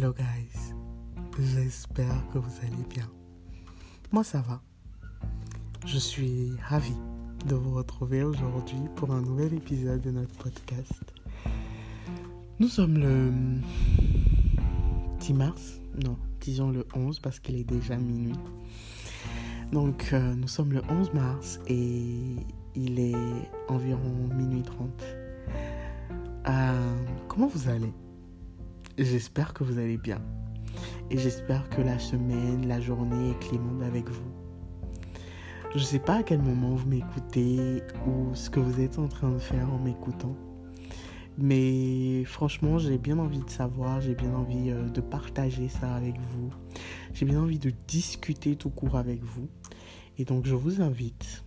Hello guys, j'espère que vous allez bien. Moi ça va. Je suis ravi de vous retrouver aujourd'hui pour un nouvel épisode de notre podcast. Nous sommes le 10 mars, non, disons le 11 parce qu'il est déjà minuit. Donc euh, nous sommes le 11 mars et il est environ minuit 30. Euh, comment vous allez? J'espère que vous allez bien. Et j'espère que la semaine, la journée est clémente avec vous. Je ne sais pas à quel moment vous m'écoutez ou ce que vous êtes en train de faire en m'écoutant. Mais franchement, j'ai bien envie de savoir, j'ai bien envie euh, de partager ça avec vous. J'ai bien envie de discuter tout court avec vous. Et donc, je vous invite,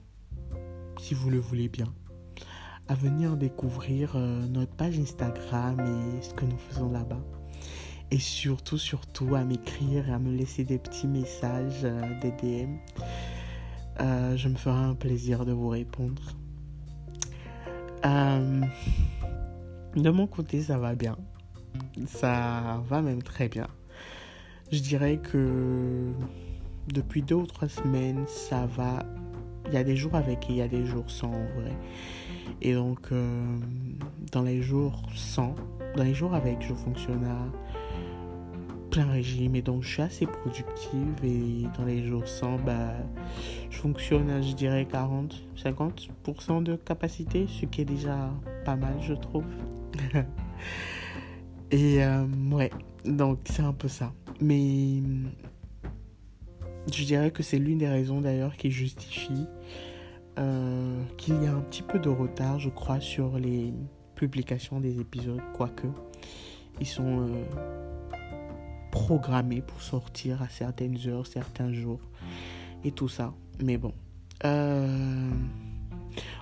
si vous le voulez bien, à venir découvrir euh, notre page Instagram et ce que nous faisons là-bas. Et surtout, surtout, à m'écrire et à me laisser des petits messages, euh, des DM. Euh, je me ferai un plaisir de vous répondre. De mon côté, ça va bien. Ça va même très bien. Je dirais que depuis deux ou trois semaines, ça va. Il y a des jours avec et il y a des jours sans en vrai. Et donc, euh, dans les jours sans, dans les jours avec, je fonctionne à plein régime et donc je suis assez productive et dans les jours sans, bah, je fonctionne à, je dirais, 40, 50% de capacité, ce qui est déjà pas mal, je trouve. et euh, ouais, donc c'est un peu ça. Mais je dirais que c'est l'une des raisons d'ailleurs qui justifie euh, qu'il y a un petit peu de retard, je crois, sur les publications des épisodes, quoique ils sont euh, programmés pour sortir à certaines heures, certains jours et tout ça. Mais bon. Euh,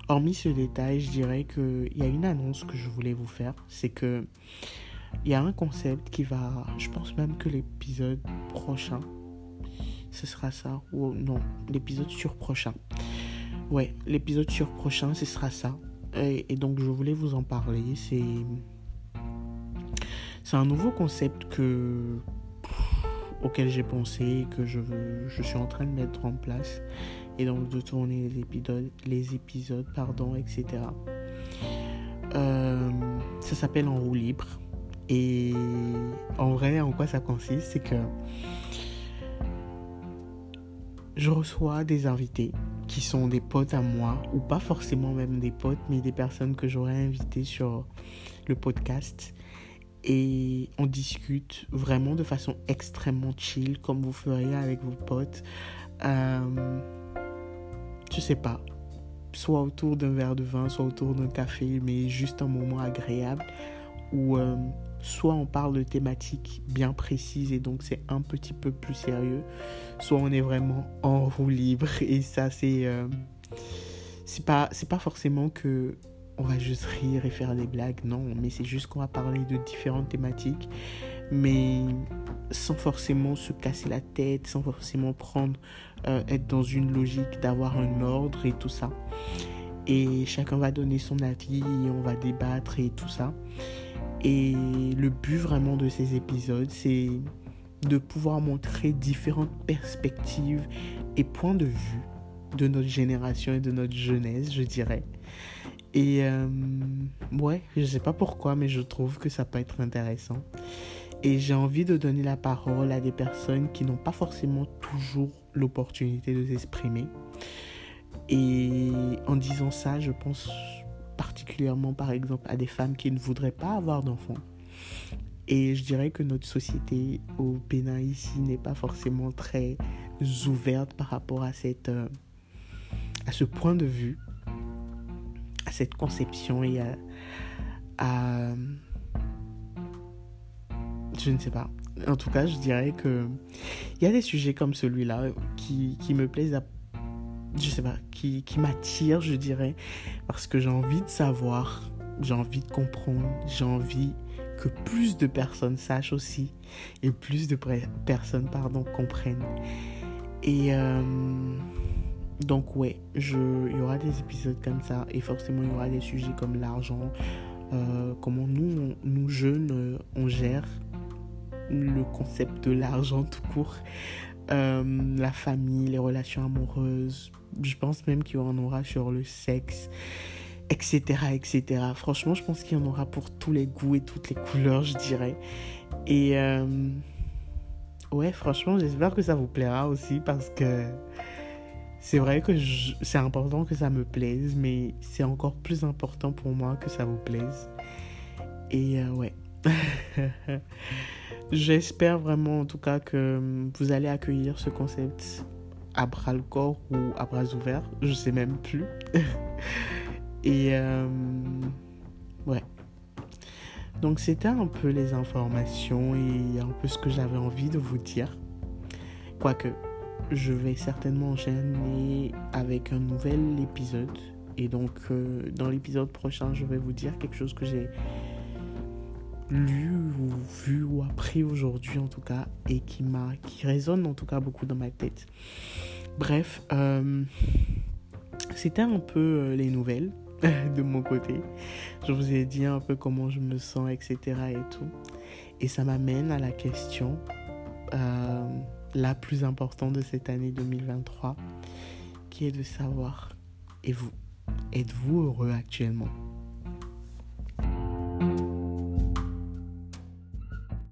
hormis ce détail, je dirais qu'il y a une annonce que je voulais vous faire. C'est que il y a un concept qui va. Je pense même que l'épisode prochain, ce sera ça. Ou non, l'épisode sur prochain. Ouais, l'épisode sur prochain, ce sera ça. Et, donc, je voulais vous en parler. C'est. C'est un nouveau concept que, auquel j'ai pensé, que je, je suis en train de mettre en place. Et donc de tourner les épisodes, les épisodes pardon, etc. Euh, ça s'appelle En roue libre. Et en vrai, en quoi ça consiste C'est que je reçois des invités qui sont des potes à moi, ou pas forcément même des potes, mais des personnes que j'aurais invitées sur le podcast et on discute vraiment de façon extrêmement chill, comme vous feriez avec vos potes. Euh, je sais pas, soit autour d'un verre de vin, soit autour d'un café, mais juste un moment agréable euh, soit on parle de thématiques bien précises et donc c'est un petit peu plus sérieux, soit on est vraiment en roue libre et ça c'est euh, c'est pas forcément que on va juste rire et faire des blagues, non, mais c'est juste qu'on va parler de différentes thématiques, mais sans forcément se casser la tête, sans forcément prendre, euh, être dans une logique d'avoir un ordre et tout ça. Et chacun va donner son avis, et on va débattre et tout ça. Et le but vraiment de ces épisodes, c'est de pouvoir montrer différentes perspectives et points de vue de notre génération et de notre jeunesse, je dirais. Et euh, ouais, je sais pas pourquoi, mais je trouve que ça peut être intéressant. Et j'ai envie de donner la parole à des personnes qui n'ont pas forcément toujours l'opportunité de s'exprimer. Et en disant ça, je pense particulièrement par exemple à des femmes qui ne voudraient pas avoir d'enfants. Et je dirais que notre société au Bénin ici n'est pas forcément très ouverte par rapport à, cette, euh, à ce point de vue à cette conception et à, je ne sais pas. En tout cas, je dirais que il y a des sujets comme celui-là qui, qui, me plaisent à je sais pas, qui, qui m'attirent, je dirais, parce que j'ai envie de savoir, j'ai envie de comprendre, j'ai envie que plus de personnes sachent aussi et plus de personnes, pardon, comprennent. Et euh, donc ouais, il y aura des épisodes comme ça et forcément il y aura des sujets comme l'argent, euh, comment nous, nous jeunes, euh, on gère le concept de l'argent tout court, euh, la famille, les relations amoureuses. Je pense même qu'il y en aura sur le sexe, etc., etc. Franchement, je pense qu'il y en aura pour tous les goûts et toutes les couleurs, je dirais. Et euh, ouais, franchement, j'espère que ça vous plaira aussi parce que c'est vrai que c'est important que ça me plaise, mais c'est encore plus important pour moi que ça vous plaise. Et euh, ouais. J'espère vraiment en tout cas que vous allez accueillir ce concept à bras le corps ou à bras ouverts. Je sais même plus. Et euh, ouais. Donc c'était un peu les informations et un peu ce que j'avais envie de vous dire. Quoique, je vais certainement enchaîner avec un nouvel épisode. Et donc, euh, dans l'épisode prochain, je vais vous dire quelque chose que j'ai lu ou vu ou appris aujourd'hui en tout cas et qui m'a qui résonne en tout cas beaucoup dans ma tête. Bref, euh, c'était un peu euh, les nouvelles de mon côté. Je vous ai dit un peu comment je me sens, etc. et tout. Et ça m'amène à la question la plus importante de cette année 2023, qui est de savoir, et vous, êtes-vous heureux actuellement?